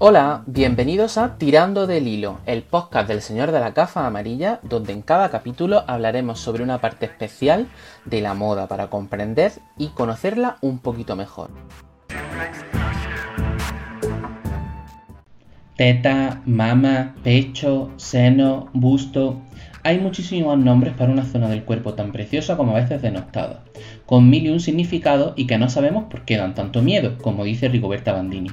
Hola, bienvenidos a Tirando del Hilo, el podcast del Señor de la Cafa Amarilla, donde en cada capítulo hablaremos sobre una parte especial de la moda para comprender y conocerla un poquito mejor. Teta, mama, pecho, seno, busto. Hay muchísimos nombres para una zona del cuerpo tan preciosa como a veces denostada, con mil y un significado y que no sabemos por qué dan tanto miedo, como dice Rigoberta Bandini.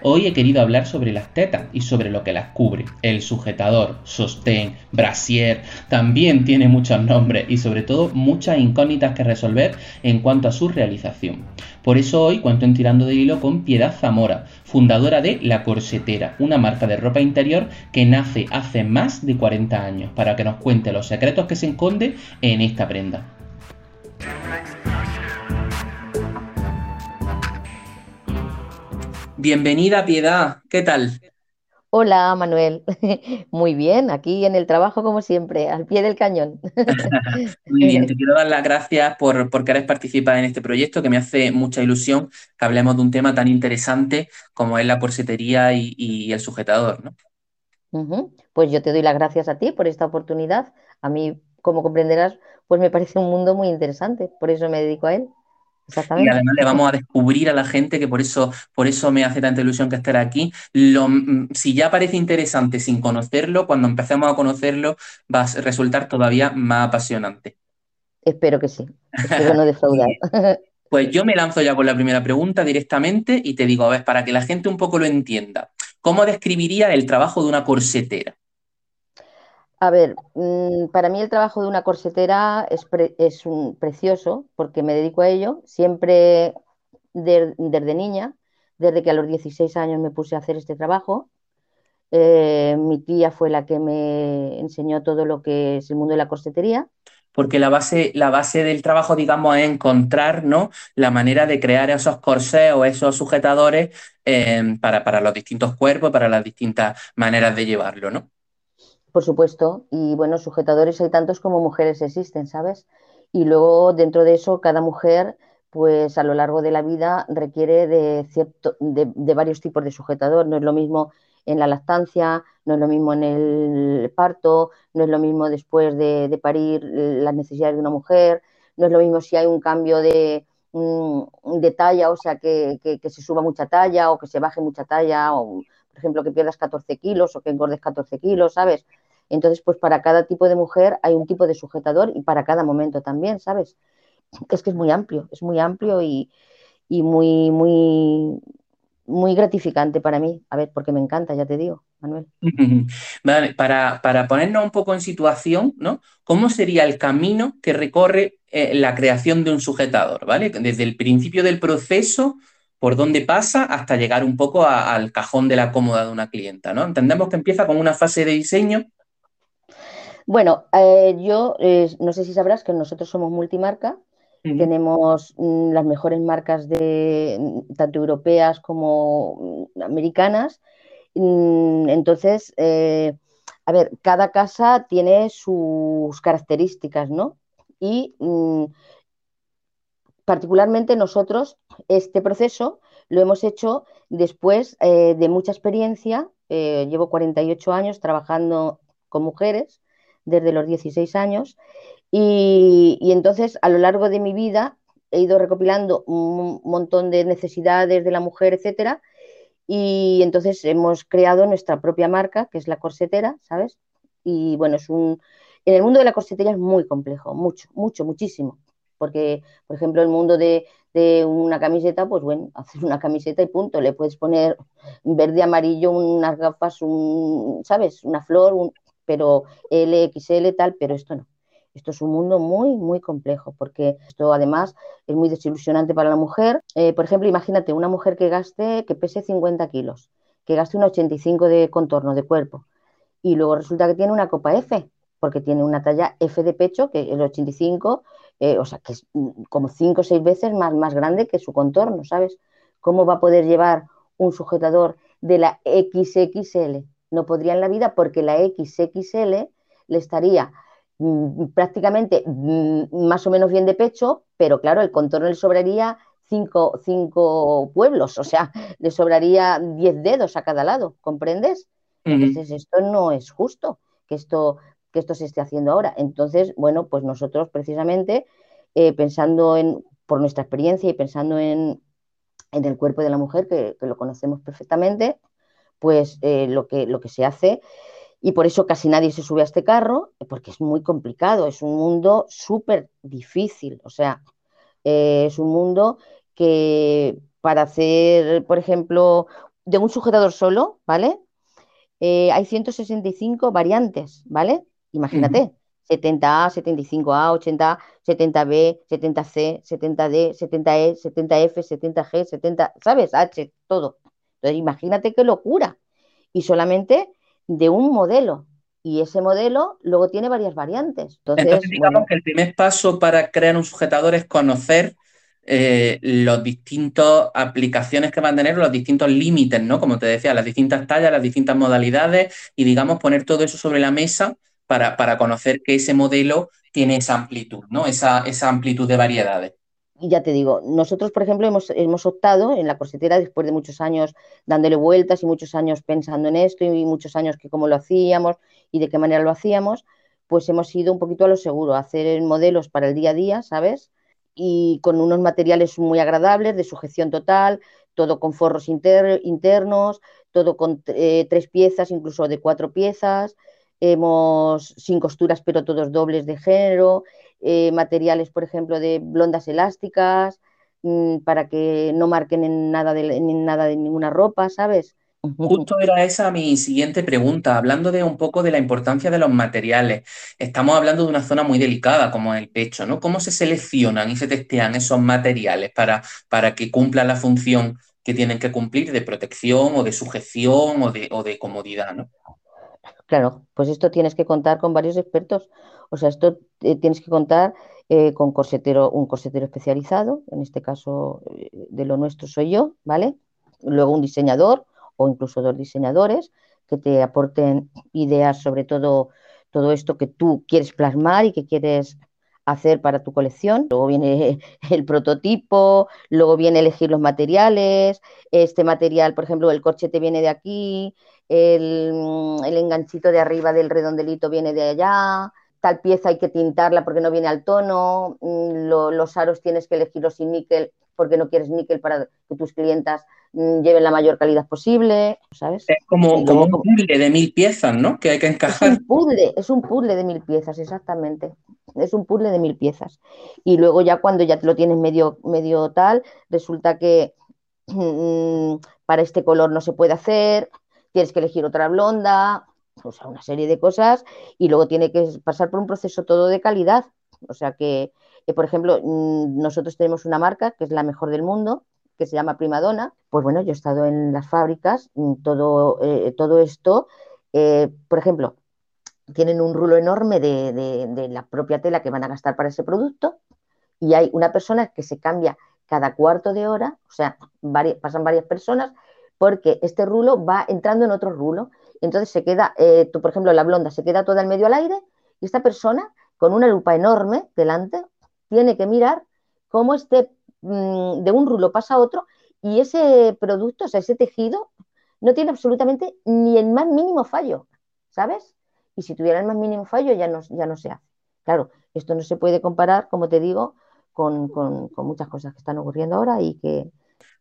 Hoy he querido hablar sobre las tetas y sobre lo que las cubre. El sujetador, sostén, brasier, también tiene muchos nombres y sobre todo muchas incógnitas que resolver en cuanto a su realización. Por eso hoy cuento en Tirando de Hilo con Piedad Zamora, fundadora de La Corsetera, una marca de ropa interior que nace hace más de 40 años, para que nos cuente los secretos que se esconde en esta prenda. Bienvenida, Piedad. ¿Qué tal? Hola, Manuel. Muy bien, aquí en el trabajo como siempre, al pie del cañón. Muy bien, te quiero dar las gracias por, por querer participar en este proyecto, que me hace mucha ilusión que hablemos de un tema tan interesante como es la corsetería y, el sujetador, ¿no? Pues yo te doy las gracias a ti por esta oportunidad. A mí, como comprenderás, pues me parece un mundo muy interesante, por eso me dedico a él. Y además le vamos a descubrir a la gente que por eso, por eso me hace tanta ilusión que estar aquí. Lo, mm, si ya parece interesante sin conocerlo, cuando empecemos a conocerlo va a resultar todavía más apasionante. Espero que sí. Espero no defraudar. pues yo me lanzo ya con la primera pregunta directamente y te digo, a ver, para que la gente un poco lo entienda, ¿cómo describiría el trabajo de una corsetera? A ver, mm, para mí el trabajo de una corsetera es, un, precioso porque me dedico a ello. Siempre desde niña, desde que a los 16 años me puse a hacer este trabajo. Eh, mi tía fue la que me enseñó todo lo que es el mundo de la corsetería. Porque la base, la base del trabajo, digamos, es encontrar ¿no? la manera de crear esos corsés o esos sujetadores eh, para, para los distintos cuerpos, para las distintas maneras de llevarlo, ¿no? Por supuesto, y bueno, sujetadores hay tantos como mujeres existen, ¿sabes? Y luego dentro de eso, cada mujer, pues a lo largo de la vida requiere de, cierto, de, varios tipos de sujetador. No es lo mismo en la lactancia, no es lo mismo en el parto, no es lo mismo después de, parir las necesidades de una mujer, no es lo mismo si hay un cambio de, mm, de talla, o sea, que, que, se suba mucha talla o que se baje mucha talla, o por ejemplo, que pierdas 14 kilos o que engordes 14 kilos, ¿sabes? Entonces, pues para cada tipo de mujer hay un tipo de sujetador y para cada momento también, ¿sabes? Es que es muy amplio, es muy amplio y, muy, muy, muy gratificante para mí. A ver, porque me encanta, ya te digo, Manuel. Vale, para, ponernos un poco en situación, ¿no? ¿Cómo sería el camino que recorre eh, la creación de un sujetador, ¿vale? Desde el principio del proceso, por dónde pasa hasta llegar un poco al cajón de la cómoda de una clienta, ¿no? Entendemos que empieza con una fase de diseño bueno, eh, yo eh, no sé si sabrás que nosotros somos multimarca, tenemos mm, las mejores marcas de mm, tanto europeas como mm, americanas. entonces, eh, a ver, cada casa tiene sus características, ¿no? Y particularmente nosotros este proceso lo hemos hecho después de mucha experiencia. llevo 48 años trabajando con mujeres desde los 16 años y, entonces a lo largo de mi vida he ido recopilando un montón de necesidades de la mujer, etcétera, y entonces hemos creado nuestra propia marca, que es la corsetera, ¿sabes? Y bueno, es un... En el mundo de la corsetería es muy complejo, mucho, mucho, muchísimo. Porque, por ejemplo, el mundo de, una camiseta, pues bueno, haces una camiseta y punto. Le puedes poner verde, amarillo, unas gafas, un, ¿sabes? Una flor, un, pero LXL tal, pero esto no. Esto es un mundo muy, muy complejo, porque esto además es muy desilusionante para la mujer. Eh, por ejemplo, imagínate una mujer que gaste, que pese 50 kilos, que gaste un 85 de contorno de cuerpo, y luego resulta que tiene una copa F, porque tiene una talla F de pecho, que el 85, eh, o sea, que es mm, como 5 o 6 veces más, más grande que su contorno, ¿sabes? ¿Cómo va a poder llevar un sujetador de la XXL? No podría en la vida porque la XXL le estaría mm, prácticamente mm, más o menos bien de pecho, pero claro, el contorno le sobraría cinco, cinco pueblos, o sea, le sobraría diez dedos a cada lado, ¿comprendes? Entonces, esto no es justo que esto, que esto se esté haciendo ahora. Entonces, bueno, pues nosotros precisamente, eh, pensando en, por nuestra experiencia y pensando en, en el cuerpo de la mujer, que, lo conocemos perfectamente, pues eh, lo, que, lo que se hace, y por eso casi nadie se sube a este carro, porque es muy complicado, es un mundo súper difícil, o sea, eh, es un mundo que para hacer, por ejemplo, de un sujetador solo, ¿vale? Eh, hay 165 variantes, ¿vale? Imagínate, 70A, 75A, 80A, 70B, 70C, 70D, 70E, 70F, 70G, 70, ¿sabes? H, todo. Entonces, imagínate qué locura. Y solamente de un modelo. Y ese modelo luego tiene varias variantes. Entonces, digamos que el primer paso para crear un sujetador es conocer eh, los distintos aplicaciones que van a tener, los distintos límites, ¿no? Como te decía, las distintas tallas, las distintas modalidades y, digamos, poner todo eso sobre la mesa para, para conocer que ese modelo tiene esa amplitud, ¿no? Esa, esa amplitud de variedades. Y ya te digo, nosotros, por ejemplo, hemos, hemos, optado en la corsetera, después de muchos años dándole vueltas y muchos años pensando en esto y muchos años que cómo lo hacíamos y de qué manera lo hacíamos, pues hemos ido un poquito a lo seguro, a hacer modelos para el día a día, ¿sabes? y con unos materiales muy agradables de sujeción total, todo con forros internos, todo con eh, tres piezas, incluso de cuatro piezas, hemos sin costuras pero todos dobles de género, eh, materiales, por ejemplo, de blondas elásticas, mm, para que no marquen en nada, de, en nada de ninguna ropa, ¿sabes? Justo era esa mi siguiente pregunta, hablando de un poco de la importancia de los materiales. Estamos hablando de una zona muy delicada como el pecho, ¿no? ¿Cómo se seleccionan y se testean esos materiales para, para que cumplan la función que tienen que cumplir de protección o de sujeción o de, o de comodidad, ¿no? Claro, pues esto tienes que contar con varios expertos. O sea, esto eh, tienes que contar eh, con corsetero, un corsetero especializado, en este caso eh, de lo nuestro soy yo, ¿vale? Luego un diseñador o incluso dos diseñadores que te aporten ideas sobre todo, todo esto que tú quieres plasmar y que quieres hacer para tu colección. Luego viene el prototipo, luego viene elegir los materiales. Este material, por ejemplo, el corchete viene de aquí, el, el enganchito de arriba del redondelito viene de allá, tal pieza hay que tintarla porque no viene al tono, mm, los aros tienes que elegirlos sin níquel porque no quieres níquel para que tus clientas mm, lleven la mayor calidad posible, ¿sabes? Es como, un puzzle de mil piezas, ¿no? Que hay que encajar. Es un puzzle, es un puzzle de mil piezas, exactamente. Es un puzzle de mil piezas. Y luego ya cuando ya lo tienes medio, medio tal, resulta que mm, para este color no se puede hacer, tienes que elegir otra blonda, o sea, una serie de cosas, y luego tiene que pasar por un proceso todo de calidad. O sea que, por ejemplo, mm, nosotros tenemos una marca que es la mejor del mundo, que se llama Primadona. Pues bueno, yo he estado en las fábricas, mm, todo, eh, todo esto, eh, por ejemplo, tienen un rulo enorme de, la propia tela que van a gastar para ese producto y hay una persona que se cambia cada cuarto de hora, o sea, pasan varias personas porque este rulo va entrando en otro rulo entonces se queda, eh, tú, por ejemplo, la blonda se queda toda el medio al aire y esta persona con una lupa enorme delante tiene que mirar cómo este mm, de un rulo pasa a otro y ese producto, o sea, ese tejido no tiene absolutamente ni el más mínimo fallo, ¿sabes? Y si tuviera el más mínimo fallo ya no, ya no se hace. Claro, esto no se puede comparar, como te digo, con muchas cosas que están ocurriendo ahora y que,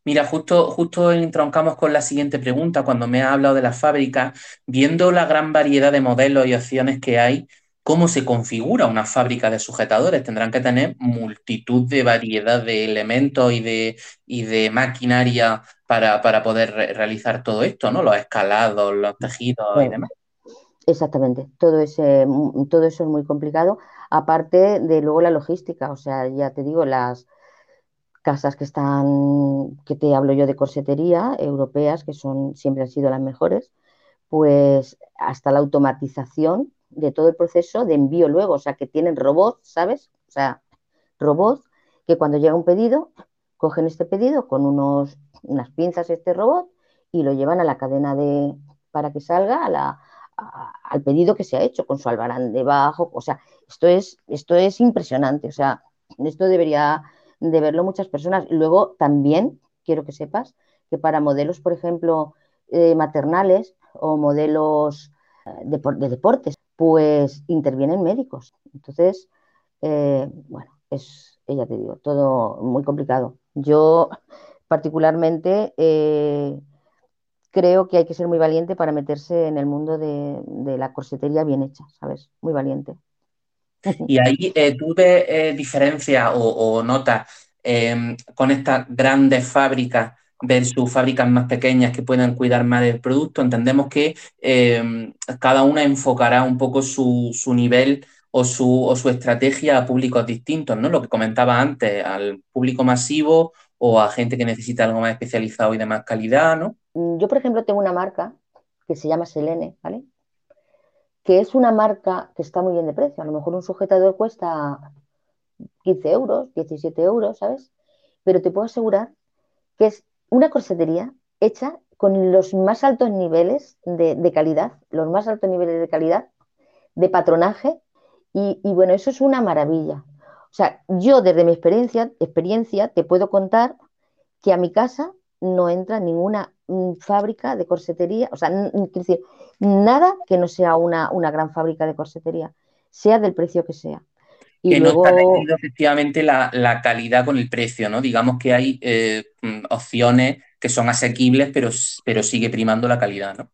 Mira, justo, justo entroncamos con la siguiente pregunta, cuando me has hablado de la fábrica, viendo la gran variedad de modelos y opciones que hay, ¿cómo se configura una fábrica de sujetadores? Tendrán que tener multitud de variedad de elementos y de, y de maquinaria para, poder realizar todo esto, ¿no? Los escalados, los tejidos y demás. Exactamente, todo, ese, todo eso es muy complicado, aparte de luego la logística, o sea, ya te digo, las, casas que están, que te hablo yo de corsetería, europeas, que son, siempre han sido las mejores, pues hasta la automatización de todo el proceso de envío luego, o sea, que tienen robots, ¿sabes? O sea, robots que cuando llega un pedido, cogen este pedido con unos, unas pinzas este robot y lo llevan a la cadena de, para que salga a la, al pedido que se ha hecho con su albarán debajo, o sea, esto es, esto es impresionante, o sea, esto debería de verlo muchas personas. Luego también quiero que sepas que para modelos, por ejemplo, eh, maternales o modelos eh, de, de, deportes, pues intervienen médicos. Entonces, eh, bueno, es, ella te digo, todo muy complicado. Yo particularmente creo que hay que ser muy valiente para meterse en el mundo de, la corsetería bien hecha, ¿sabes? Muy valiente. Y ahí eh, eh, diferencias o, notas em, con estas grandes fábricas versus fábricas más pequeñas que puedan cuidar más del producto. Entendemos que em, cada una enfocará un poco su, nivel o su, o su, estrategia a públicos distintos, ¿no? Lo que comentaba antes, al público masivo o a gente que necesita algo más especializado y de más calidad, ¿no? Mm, yo, por ejemplo, tengo una marca que se llama Selene, ¿vale? Que es una marca que está muy bien de precio. A lo mejor un sujetador cuesta 15 euros, 17 euros, ¿sabes? Pero te puedo asegurar que es una corsetería hecha con los más altos niveles de, calidad, los más altos niveles de calidad, de patronaje, y, bueno, eso es una maravilla. O sea, yo desde mi experiencia, experiencia te puedo contar que a mi casa no entra ninguna Mm, fábrica de corsetería, o sea, decir, nada que no sea una, gran fábrica de corsetería, sea del precio que sea. Y que luego... no está efectivamente la, calidad con el precio, ¿no? Digamos que hay eh, mm, opciones que son asequibles, pero, pero sigue primando la calidad, ¿no?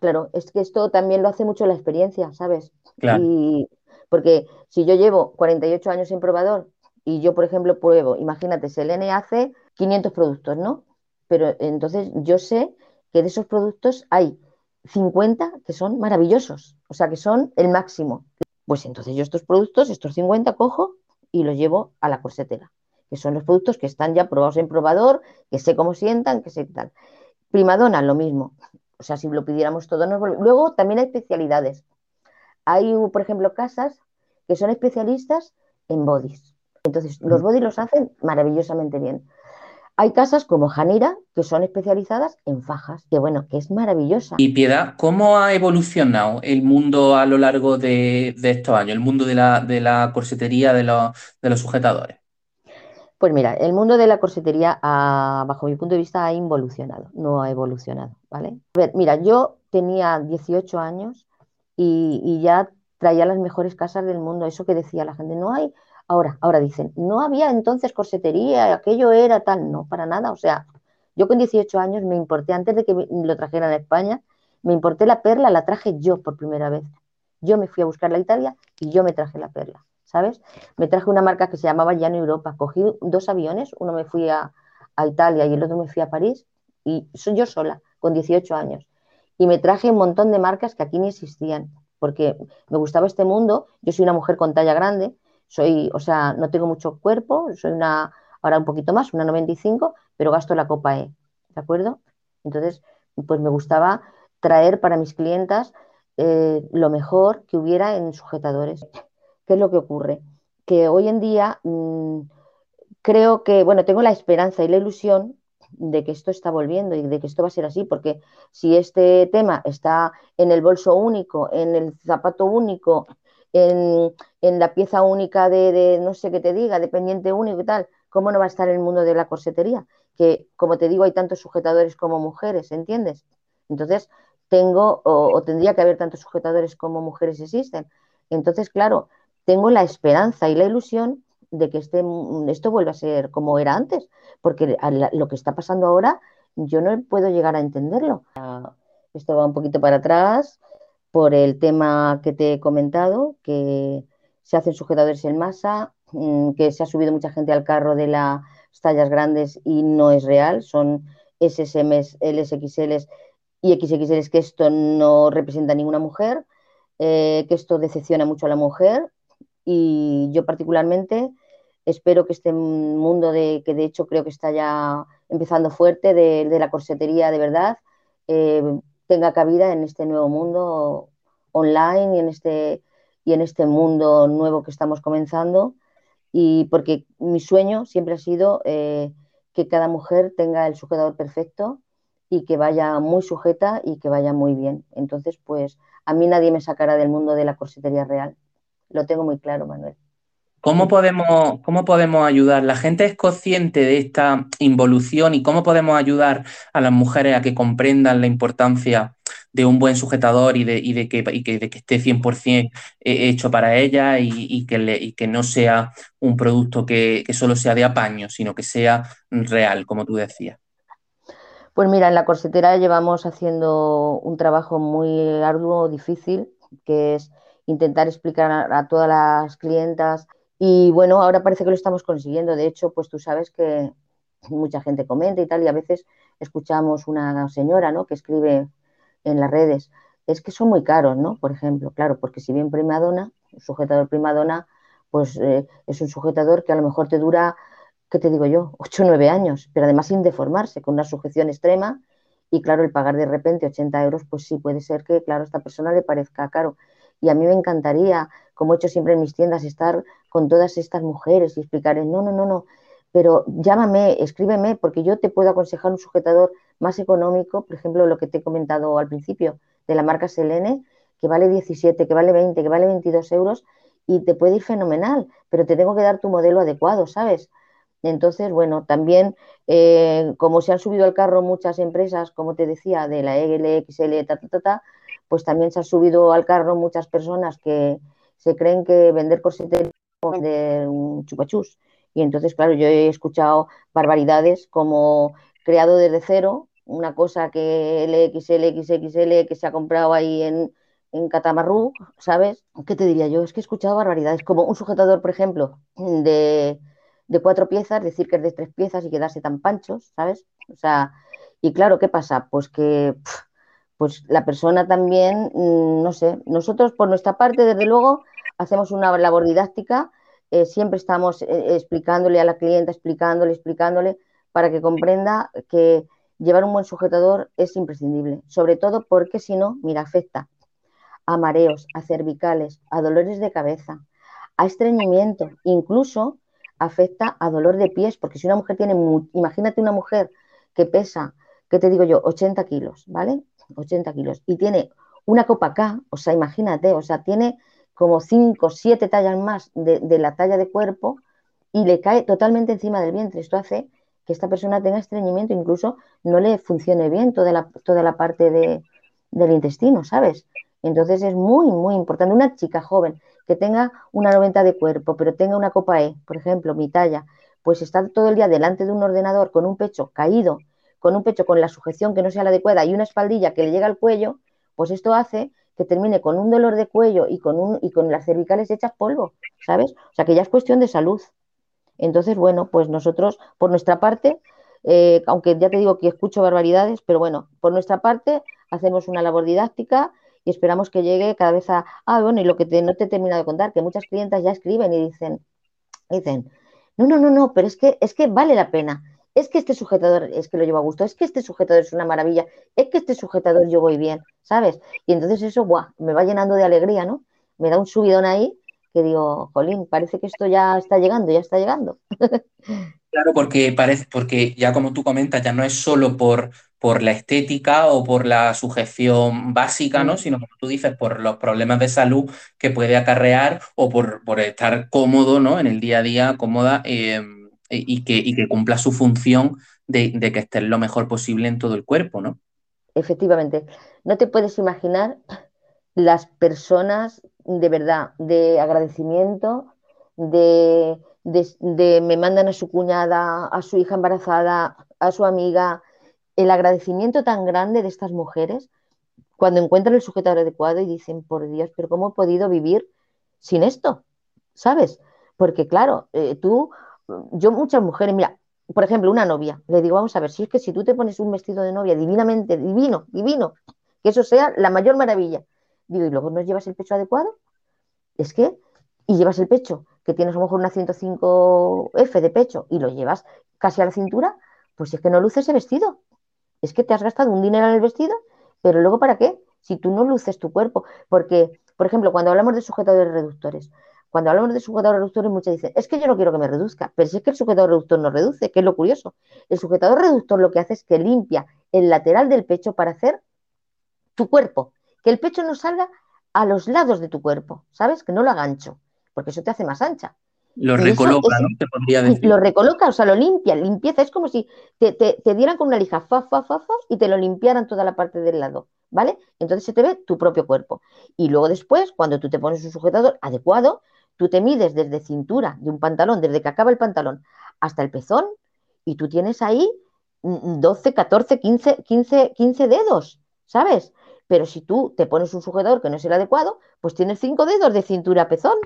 Claro, es que esto también lo hace mucho la experiencia, ¿sabes? Claro. Y porque si yo llevo 48 años en probador y yo, por ejemplo, pruebo, imagínate, Selene hace 500 productos, ¿no? pero entonces yo sé que de esos productos hay 50 que son maravillosos, o sea, que son el máximo. Pues entonces yo estos productos, estos 50, cojo y los llevo a la corsetera, que son los productos que están ya probados en probador, que sé cómo sientan, que sé tal. Primadona, lo mismo. O sea, si lo pidiéramos todo, nos Luego también hay especialidades. Hay, por ejemplo, casas que son especialistas en bodies. Entonces, los bodies los hacen maravillosamente bien. Hay casas como Janira que son especializadas en fajas, que bueno, que es maravillosa. Y Piedad, ¿cómo ha evolucionado el mundo a lo largo de, estos años, el mundo de la, corsetería, de los, sujetadores? Pues mira, el mundo de la corsetería, bajo mi punto de vista, ha involucionado, no ha evolucionado, ¿vale? A ver, mira, yo tenía 18 años y, y ya traía las mejores casas del mundo, eso que decía la gente, no hay Ahora, ahora dicen, no había entonces corsetería, aquello era tal, no, para nada. O sea, yo con 18 años me importé, antes de que lo trajeran a España, me importé la perla, la traje yo por primera vez. Yo me fui a buscar la Italia y yo me traje la perla, ¿sabes? Me traje una marca que se llamaba Llano Europa. Cogí dos aviones, uno me fui a, Italia y el otro me fui a París, y soy yo sola, con 18 años. Y me traje un montón de marcas que aquí ni existían, porque me gustaba este mundo. Yo soy una mujer con talla grande, soy, o sea, no tengo mucho cuerpo, soy una, ahora un poquito más, una 95, pero gasto la copa E, ¿de acuerdo? Entonces, pues me gustaba traer para mis clientas eh, lo mejor que hubiera en sujetadores. ¿Qué es lo que ocurre? Que hoy en día mm, creo que, bueno, tengo la esperanza y la ilusión de que esto está volviendo y de que esto va a ser así, porque si este tema está en el bolso único, en el zapato único, en, la pieza única de, no sé qué te diga, dependiente único y tal, ¿cómo no va a estar el mundo de la corsetería? Que, como te digo, hay tantos sujetadores como mujeres, ¿entiendes? Entonces, tengo o, tendría que haber tantos sujetadores como mujeres existen. Entonces, claro, tengo la esperanza y la ilusión de que este, esto vuelva a ser como era antes, porque lo que está pasando ahora yo no puedo llegar a entenderlo. Esto va un poquito para atrás, por el tema que te he comentado, que se hacen sujetadores en masa, mm, que se ha subido mucha gente al carro de las tallas grandes y no es real, son SSMs, LSXLs y XXLs que esto no representa a ninguna mujer, eh, que esto decepciona mucho a la mujer y yo particularmente espero que este mundo de que de hecho creo que está ya empezando fuerte de, la corsetería de verdad eh, tenga cabida en este nuevo mundo online y en este, y en este mundo nuevo que estamos comenzando. Y porque mi sueño siempre ha sido eh, que cada mujer tenga el sujetador perfecto y que vaya muy sujeta y que vaya muy bien. Entonces, pues a mí nadie me sacará del mundo de la corsetería real. Lo tengo muy claro, Manuel. ¿Cómo podemos, ¿Cómo podemos ayudar? ¿La gente es consciente de esta involución y cómo podemos ayudar a las mujeres a que comprendan la importancia de un buen sujetador y de, de, que, de que, esté 100% hecho para ella y, que, que, no sea un producto que, solo sea de apaño, sino que sea real, como tú decías? Pues mira, en la corsetera llevamos haciendo un trabajo muy arduo, difícil, que es intentar explicar a todas las clientas y bueno, ahora parece que lo estamos consiguiendo. De hecho, pues tú sabes que mucha gente comenta y tal, y a veces escuchamos una señora, ¿no? Que escribe en las redes, es que son muy caros, ¿no? Por ejemplo, claro, porque si bien primadona, un sujetador primadona, pues eh, es un sujetador que a lo mejor te dura, ¿qué te digo yo? 8 o 9 años, pero además sin deformarse, con una sujeción extrema. Y claro, el pagar de repente 80 euros, pues sí puede ser que, claro, a esta persona le parezca caro. Y a mí me encantaría, como he hecho siempre en mis tiendas, estar con todas estas mujeres y explicarles, no, no, no, no, pero llámame, escríbeme, porque yo te puedo aconsejar un sujetador más económico, por ejemplo, lo que te he comentado al principio, de la marca Selene, que vale 17, que vale 20, que vale 22 euros, y te puede ir fenomenal, pero te tengo que dar tu modelo adecuado, ¿sabes? Entonces, bueno, también eh, como se han subido al carro muchas empresas, como te decía, de la EGL, XL, ta, ta, ta, ta, pues también se han subido al carro muchas personas que se creen que vender corsetería es un chupachús. Y entonces, claro, yo he escuchado barbaridades como creado desde cero, una cosa que LXL, XXL, que se ha comprado ahí en, en Catamarru, ¿sabes? ¿Qué te diría yo? Es que he escuchado barbaridades, como un sujetador, por ejemplo, de, de cuatro piezas, decir que es de tres piezas y quedarse tan panchos, ¿sabes? O sea, y claro, ¿qué pasa? Pues que pues la persona también, mm, no sé, nosotros por nuestra parte, desde luego, hacemos una labor didáctica, eh, siempre estamos eh, explicándole a la clienta, explicándole, explicándole, para que comprenda que llevar un buen sujetador es imprescindible, sobre todo porque si no, mira, afecta a mareos, a cervicales, a dolores de cabeza, a estreñimiento, incluso afecta a dolor de pies, porque si una mujer tiene, imagínate una mujer que pesa, ¿qué te digo yo? 80 kilos, ¿vale? 80 kilos, y tiene una copa acá, o sea, imagínate, o sea, tiene como 5, 7 tallas más de, la talla de cuerpo y le cae totalmente encima del vientre. Esto hace que esta persona tenga estreñimiento, incluso no le funcione bien toda la, toda la parte de, del intestino, ¿sabes? Entonces es muy, muy importante. Una chica joven que tenga una 90 de cuerpo, pero tenga una copa E, por ejemplo, mi talla, pues está todo el día delante de un ordenador con un pecho caído con un pecho con la sujeción que no sea la adecuada y una espaldilla que le llega al cuello, pues esto hace que termine con un dolor de cuello y con, un, y con las cervicales hechas polvo, ¿sabes? O sea que ya es cuestión de salud. Entonces, bueno, pues nosotros, por nuestra parte, eh, aunque ya te digo que escucho barbaridades, pero bueno, por nuestra parte hacemos una labor didáctica y esperamos que llegue cada vez a... Ah, bueno, y lo que no te he terminado de contar, que muchas clientas ya escriben y dicen, dicen, no, no, no, no, pero es que, es que vale la pena es que este sujetador es que lo llevo a gusto, es que este sujetador es una maravilla, es que este sujetador yo voy bien, ¿sabes? Y entonces eso, ¡buah! me va llenando de alegría, ¿no? Me da un subidón ahí que digo, jolín, parece que esto ya está llegando, ya está llegando. Claro, porque parece, porque ya como tú comentas, ya no es solo por, por la estética o por la sujeción básica, ¿no? Mm. Sino como tú dices, por los problemas de salud que puede acarrear o por, estar cómodo, ¿no? En el día a día, cómoda. Em, y que, y que cumpla su función de, que esté lo mejor posible en todo el cuerpo, ¿no? Efectivamente. No te puedes imaginar las personas de verdad, de agradecimiento, de, de, me mandan a su cuñada, a su hija embarazada, a su amiga, el agradecimiento tan grande de estas mujeres cuando encuentran el sujetador adecuado y dicen, por Dios, pero ¿cómo he podido vivir sin esto? ¿Sabes? Porque claro, eh, tú yo muchas mujeres, mira, por ejemplo, una novia, le digo, vamos a ver, si es que si tú te pones un vestido de novia divinamente, divino, divino, que eso sea la mayor maravilla, digo, y luego no llevas el pecho adecuado, es que, y llevas el pecho, que tienes a lo mejor una 105F de pecho y lo llevas casi a la cintura, pues es que no luces ese vestido. Es que te has gastado un dinero en el vestido, pero luego ¿para qué? Si tú no luces tu cuerpo. Porque, por ejemplo, cuando hablamos de sujetadores reductores, cuando hablamos de sujetador reductor, muchas dicen, es que yo no quiero que me reduzca, pero si es que el sujetador reductor no reduce, que es lo curioso. El sujetador reductor lo que hace es que limpia el lateral del pecho para hacer tu cuerpo, que el pecho no salga a los lados de tu cuerpo, ¿sabes? Que no lo haga ancho, porque eso te hace más ancha. Lo recoloca, ¿no? Te podría decir. Lo recoloca, o sea, lo limpia, limpieza. Es como si te, te, dieran con una lija, fa, fa, fa, fa, y te lo limpiaran toda la parte del lado, ¿vale? Entonces se te ve tu propio cuerpo. Y luego después, cuando tú te pones un sujetador adecuado, tú te mides desde cintura de un pantalón, desde que acaba el pantalón hasta el pezón, y tú tienes ahí 12, 14, 15, 15, 15 dedos, ¿sabes? Pero si tú te pones un sujetador que no es el adecuado, pues tienes cinco dedos de cintura a pezón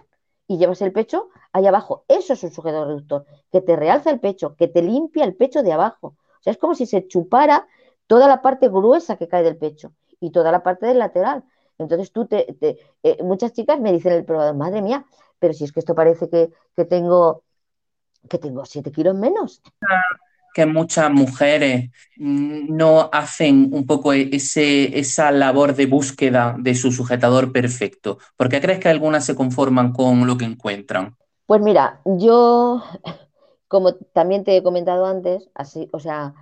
y llevas el pecho ahí abajo. Eso es un sujetador reductor, que te realza el pecho, que te limpia el pecho de abajo. O sea, es como si se chupara toda la parte gruesa que cae del pecho y toda la parte del lateral. Entonces tú te, eh, muchas chicas me dicen el probador, madre mía, pero si es que esto parece que, que tengo que tengo siete kilos menos que muchas mujeres no hacen un poco ese, esa labor de búsqueda de su sujetador perfecto? ¿Por qué crees que algunas se conforman con lo que encuentran? Pues mira, yo, como también te he comentado antes, así, o sea,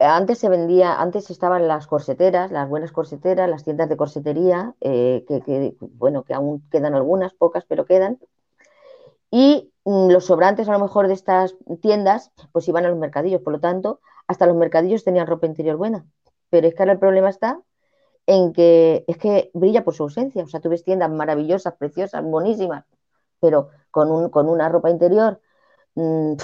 antes se vendía, antes estaban las corseteras, las buenas corseteras, las tiendas de corsetería, eh, que, bueno, que aún quedan algunas, pocas, pero quedan. Y Mm, los sobrantes a lo mejor de estas tiendas pues iban a los mercadillos, por lo tanto, hasta los mercadillos tenían ropa interior buena. Pero es que ahora el problema está en que es que brilla por su ausencia. O sea, tú ves tiendas maravillosas, preciosas, bonísimas, pero con, un, con una ropa interior mm,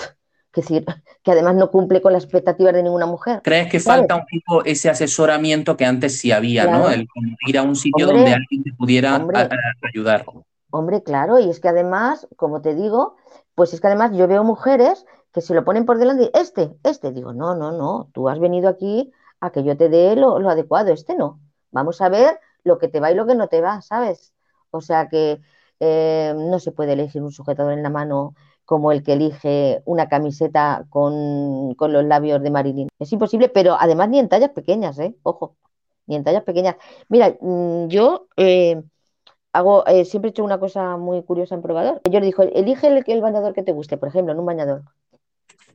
que, decir, que además no cumple con las expectativas de ninguna mujer. ¿Crees que falta un poco ese asesoramiento que antes sí había, ¿no? El ir a un sitio donde alguien te pudiera ayudar. Hombre, claro, y es que además, como te digo, pues es que además yo veo mujeres que se lo ponen por delante y este, este, digo, no, no, no, tú has venido aquí a que yo te dé lo, adecuado, este no. Vamos a ver lo que te va y lo que no te va, ¿sabes? O sea que eh, no se puede elegir un sujetador en la mano como el que elige una camiseta con, los labios de Marilyn. Es imposible, pero además ni en tallas pequeñas, ¿eh? Ojo, ni en tallas pequeñas. Mira, mm, yo eh, hago, eh, siempre he hecho una cosa muy curiosa en probador. Yo le digo, elige el, el, bañador que te guste, por ejemplo, en un bañador.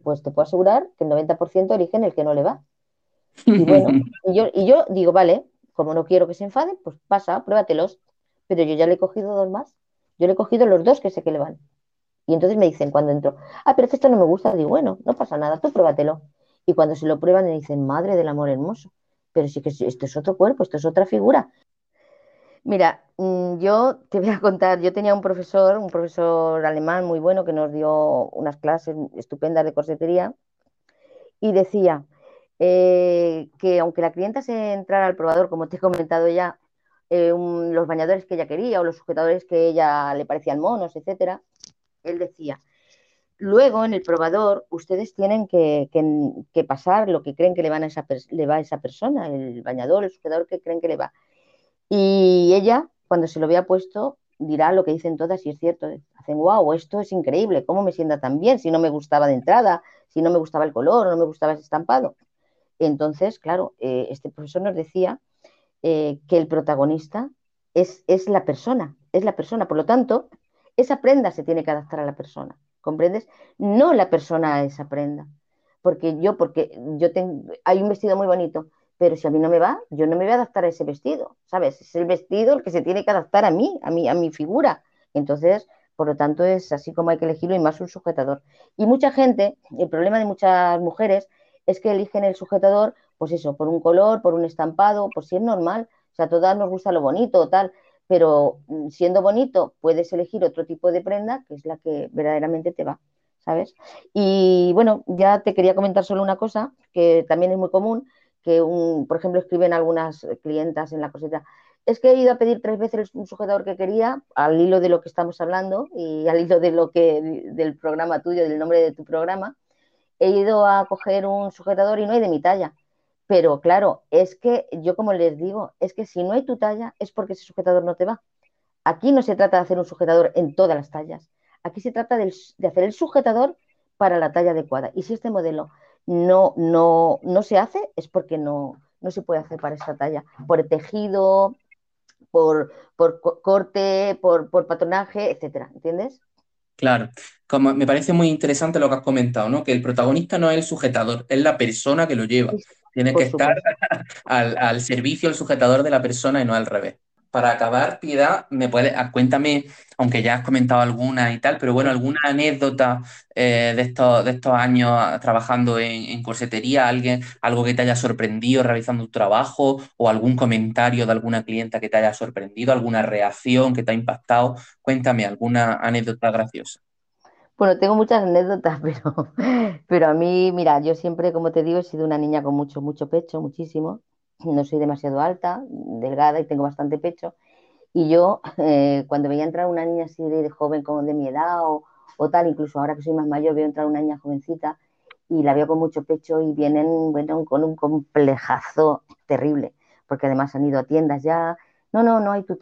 Pues te puedo asegurar que el 90% eligen el que no le va. Y bueno, y yo, y yo digo, vale, como no quiero que se enfaden, pues pasa, pruébatelos. Pero yo ya le he cogido dos más. Yo le he cogido los dos que sé que le van. Y entonces me dicen cuando entro, ah, pero esto no me gusta. Digo, bueno, no pasa nada, tú pruébatelo. Y cuando se lo prueban me dicen, madre del amor hermoso. Pero sí que esto es otro cuerpo, esto es otra figura. Mira, mm, yo te voy a contar, yo tenía un profesor, un profesor alemán muy bueno que nos dio unas clases estupendas de corsetería y decía eh, que aunque la clienta se entrara al probador, como te he comentado ya, eh, los bañadores que ella quería o los sujetadores que ella le parecían monos, etcétera, él decía, luego en el probador ustedes tienen que, pasar lo que creen que le, a esa, le va a esa persona, el bañador, el sujetador que creen que le va. Y ella, cuando se lo vea puesto, dirá lo que dicen todas y es cierto. Hacen, wow, esto es increíble, ¿cómo me sienta tan bien? Si no me gustaba de entrada, si no me gustaba el color, no me gustaba ese estampado. Entonces, claro, eh, este profesor nos decía eh, que el protagonista es, es la persona, es la persona. Por lo tanto, esa prenda se tiene que adaptar a la persona, ¿comprendes? No la persona a esa prenda. Porque yo, porque yo tengo, hay un vestido muy bonito, pero si a mí no me va, yo no me voy a adaptar a ese vestido, ¿sabes? Es el vestido el que se tiene que adaptar a mí, a mí, a mi figura. Entonces, por lo tanto, es así como hay que elegirlo y más un sujetador. Y mucha gente, el problema de muchas mujeres es que eligen el sujetador, pues eso, por un color, por un estampado, por si es normal. O sea, a todas nos gusta lo bonito tal, pero mm, siendo bonito puedes elegir otro tipo de prenda que es la que verdaderamente te va, ¿sabes? Y bueno, ya te quería comentar solo una cosa que también es muy común, que, un, por ejemplo, escriben algunas clientas en la cosita, es que he ido a pedir tres veces un sujetador que quería, al hilo de lo que estamos hablando y al hilo de lo que, del programa tuyo, del nombre de tu programa, he ido a coger un sujetador y no hay de mi talla. Pero claro, es que yo como les digo, es que si no hay tu talla es porque ese sujetador no te va. Aquí no se trata de hacer un sujetador en todas las tallas. Aquí se trata de, de hacer el sujetador para la talla adecuada. Y si este modelo no, no, no se hace es porque no, no se puede hacer para esta talla, por tejido, por, por corte, por, por, patronaje, etcétera, ¿entiendes? Claro, como me parece muy interesante lo que has comentado, ¿no? Que el protagonista no es el sujetador, es la persona que lo lleva. Tiene que estar al, al, servicio, el sujetador de la persona y no al revés. para acabar, Piedad, me puede, ah, cuéntame, aunque ya has comentado alguna y tal, pero bueno, alguna anécdota eh, de, estos, de estos años trabajando en, en, corsetería, alguien, algo que te haya sorprendido realizando tu trabajo, o algún comentario de alguna clienta que te haya sorprendido, alguna reacción que te ha impactado. Cuéntame alguna anécdota graciosa. Bueno, tengo muchas anécdotas, pero, pero a mí, mira, yo siempre, como te digo, he sido una niña con mucho, mucho pecho, muchísimo. No soy demasiado alta, delgada y tengo bastante pecho. Y yo, eh, cuando veía entrar una niña así de, joven, como de mi edad o, o, tal, incluso ahora que soy más mayor, veo entrar una niña jovencita y la veo con mucho pecho y vienen, bueno, con un complejazo terrible, porque además han ido a tiendas ya. No, no, no hay tu.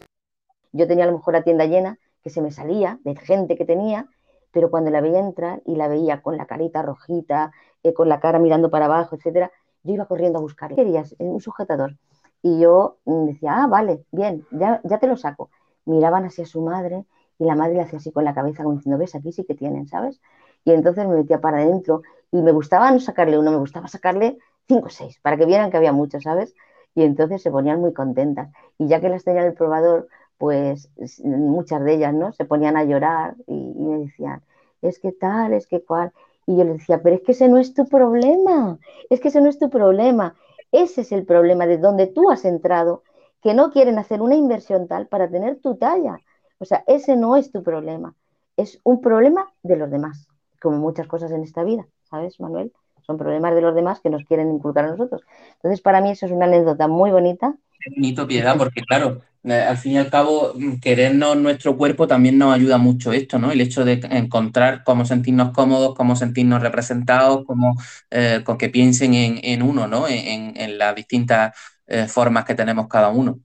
Yo tenía a lo mejor la tienda llena, que se me salía de gente que tenía pero cuando la veía entrar y la veía con la carita rojita, eh, con la cara mirando para abajo, etcétera, yo iba corriendo a buscar. Querías un sujetador. Y yo mm, decía, ah, vale, bien, ya, ya te lo saco. Miraban hacia su madre y la madre le hacía así con la cabeza, como diciendo, ves, aquí sí que tienen, ¿sabes? Y entonces me metía para adentro y me gustaba no sacarle uno, me gustaba sacarle cinco o seis, para que vieran que había muchos, ¿sabes? Y entonces se ponían muy contentas. Y ya que las tenía en el probador, pues muchas de ellas, ¿no? Se ponían a llorar y, me decían, es que tal, es que cual. Y yo les decía, pero es que ese no es tu problema, es que ese no es tu problema. Ese es el problema de donde tú has entrado, que no quieren hacer una inversión tal para tener tu talla. O sea, ese no es tu problema, es un problema de los demás, como muchas cosas en esta vida, ¿sabes, Manuel? Son problemas de los demás que nos quieren inculcar a nosotros. Entonces, para mí eso es una anécdota muy bonita. Es bonito, Piedad, porque claro, al fin y al cabo, mm, querernos nuestro cuerpo también nos ayuda mucho esto, ¿no? El hecho de encontrar cómo sentirnos cómodos, cómo sentirnos representados, cómo eh, con que piensen en, uno, ¿no? En, las distintas eh, formas que tenemos cada uno.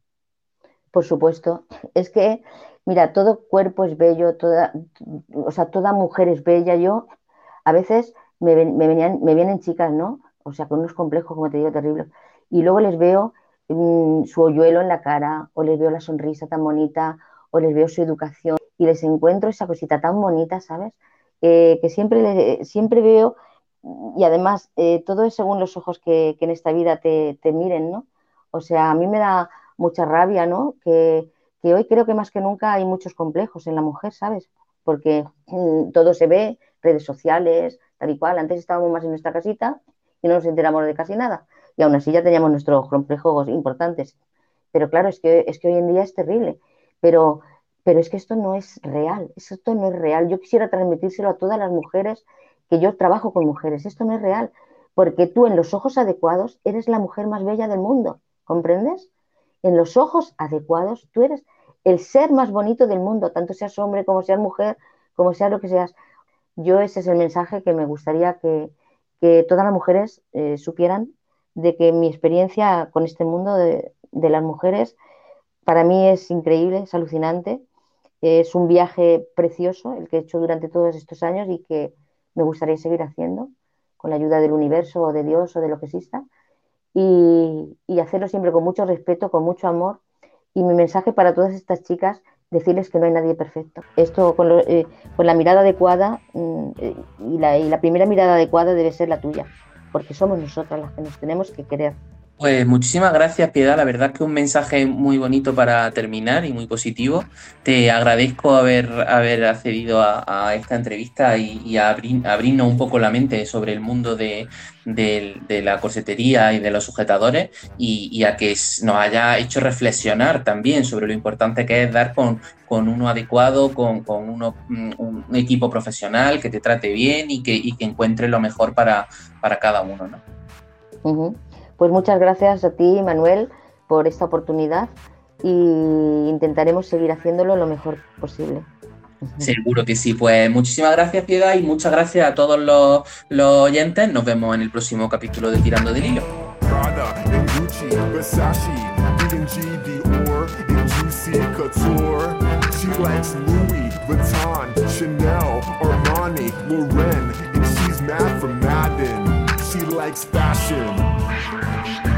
Por supuesto. Es que, mira, todo cuerpo es bello, toda, o sea, toda mujer es bella. Yo, a veces me, me, venían, me vienen chicas, ¿no? O sea, con unos complejos, como te digo, terribles. Y luego les veo Su hoyuelo en la cara, o les veo la sonrisa tan bonita, o les veo su educación, y les encuentro esa cosita tan bonita, ¿sabes? Eh, que siempre, siempre veo, y además eh, todo es según los ojos que, en esta vida te, miren, ¿no? O sea, a mí me da mucha rabia, ¿no? Que, hoy creo que más que nunca hay muchos complejos en la mujer, ¿sabes? Porque mm, todo se ve, redes sociales, tal y cual. Antes estábamos más en nuestra casita y no nos enteramos de casi nada y aún así ya teníamos nuestros complejos importantes. Pero claro, es que, es que hoy en día es terrible. Pero, pero es que esto no es real, esto no es real. Yo quisiera transmitírselo a todas las mujeres que yo trabajo con mujeres. Esto no es real, porque tú en los ojos adecuados eres la mujer más bella del mundo, ¿comprendes? En los ojos adecuados tú eres el ser más bonito del mundo, tanto seas hombre como seas mujer, como seas lo que seas. Yo ese es el mensaje que me gustaría que, todas las mujeres eh, supieran de que mi experiencia con este mundo de, las mujeres para mí es increíble, es alucinante. Es un viaje precioso el que he hecho durante todos estos años y que me gustaría seguir haciendo con la ayuda del universo o de Dios o de lo que exista. Y, hacerlo siempre con mucho respeto, con mucho amor. Y mi mensaje para todas estas chicas, decirles que no hay nadie perfecto. Esto con, eh, la mirada adecuada mm, y la primera mirada adecuada debe ser la tuya porque somos nosotras las que nos tenemos que querer. Pues muchísimas gracias, Piedad. La verdad es que un mensaje muy bonito para terminar y muy positivo. Te agradezco haber, haber accedido a, esta entrevista y, a abrirnos un poco la mente sobre el mundo de, la corsetería y de los sujetadores y, a que nos haya hecho reflexionar también sobre lo importante que es dar con, uno adecuado, con, uno, un, equipo profesional que te trate bien y que, que encuentre lo mejor para, para cada uno. ¿no? Pues muchas gracias a ti, Manuel, por esta oportunidad y intentaremos seguir haciéndolo lo mejor posible. Seguro que sí. Pues muchísimas gracias, Piedad, y muchas gracias a todos los, los oyentes. Nos vemos en el próximo capítulo de Tirando del Hilo. likes fashion. Thank you.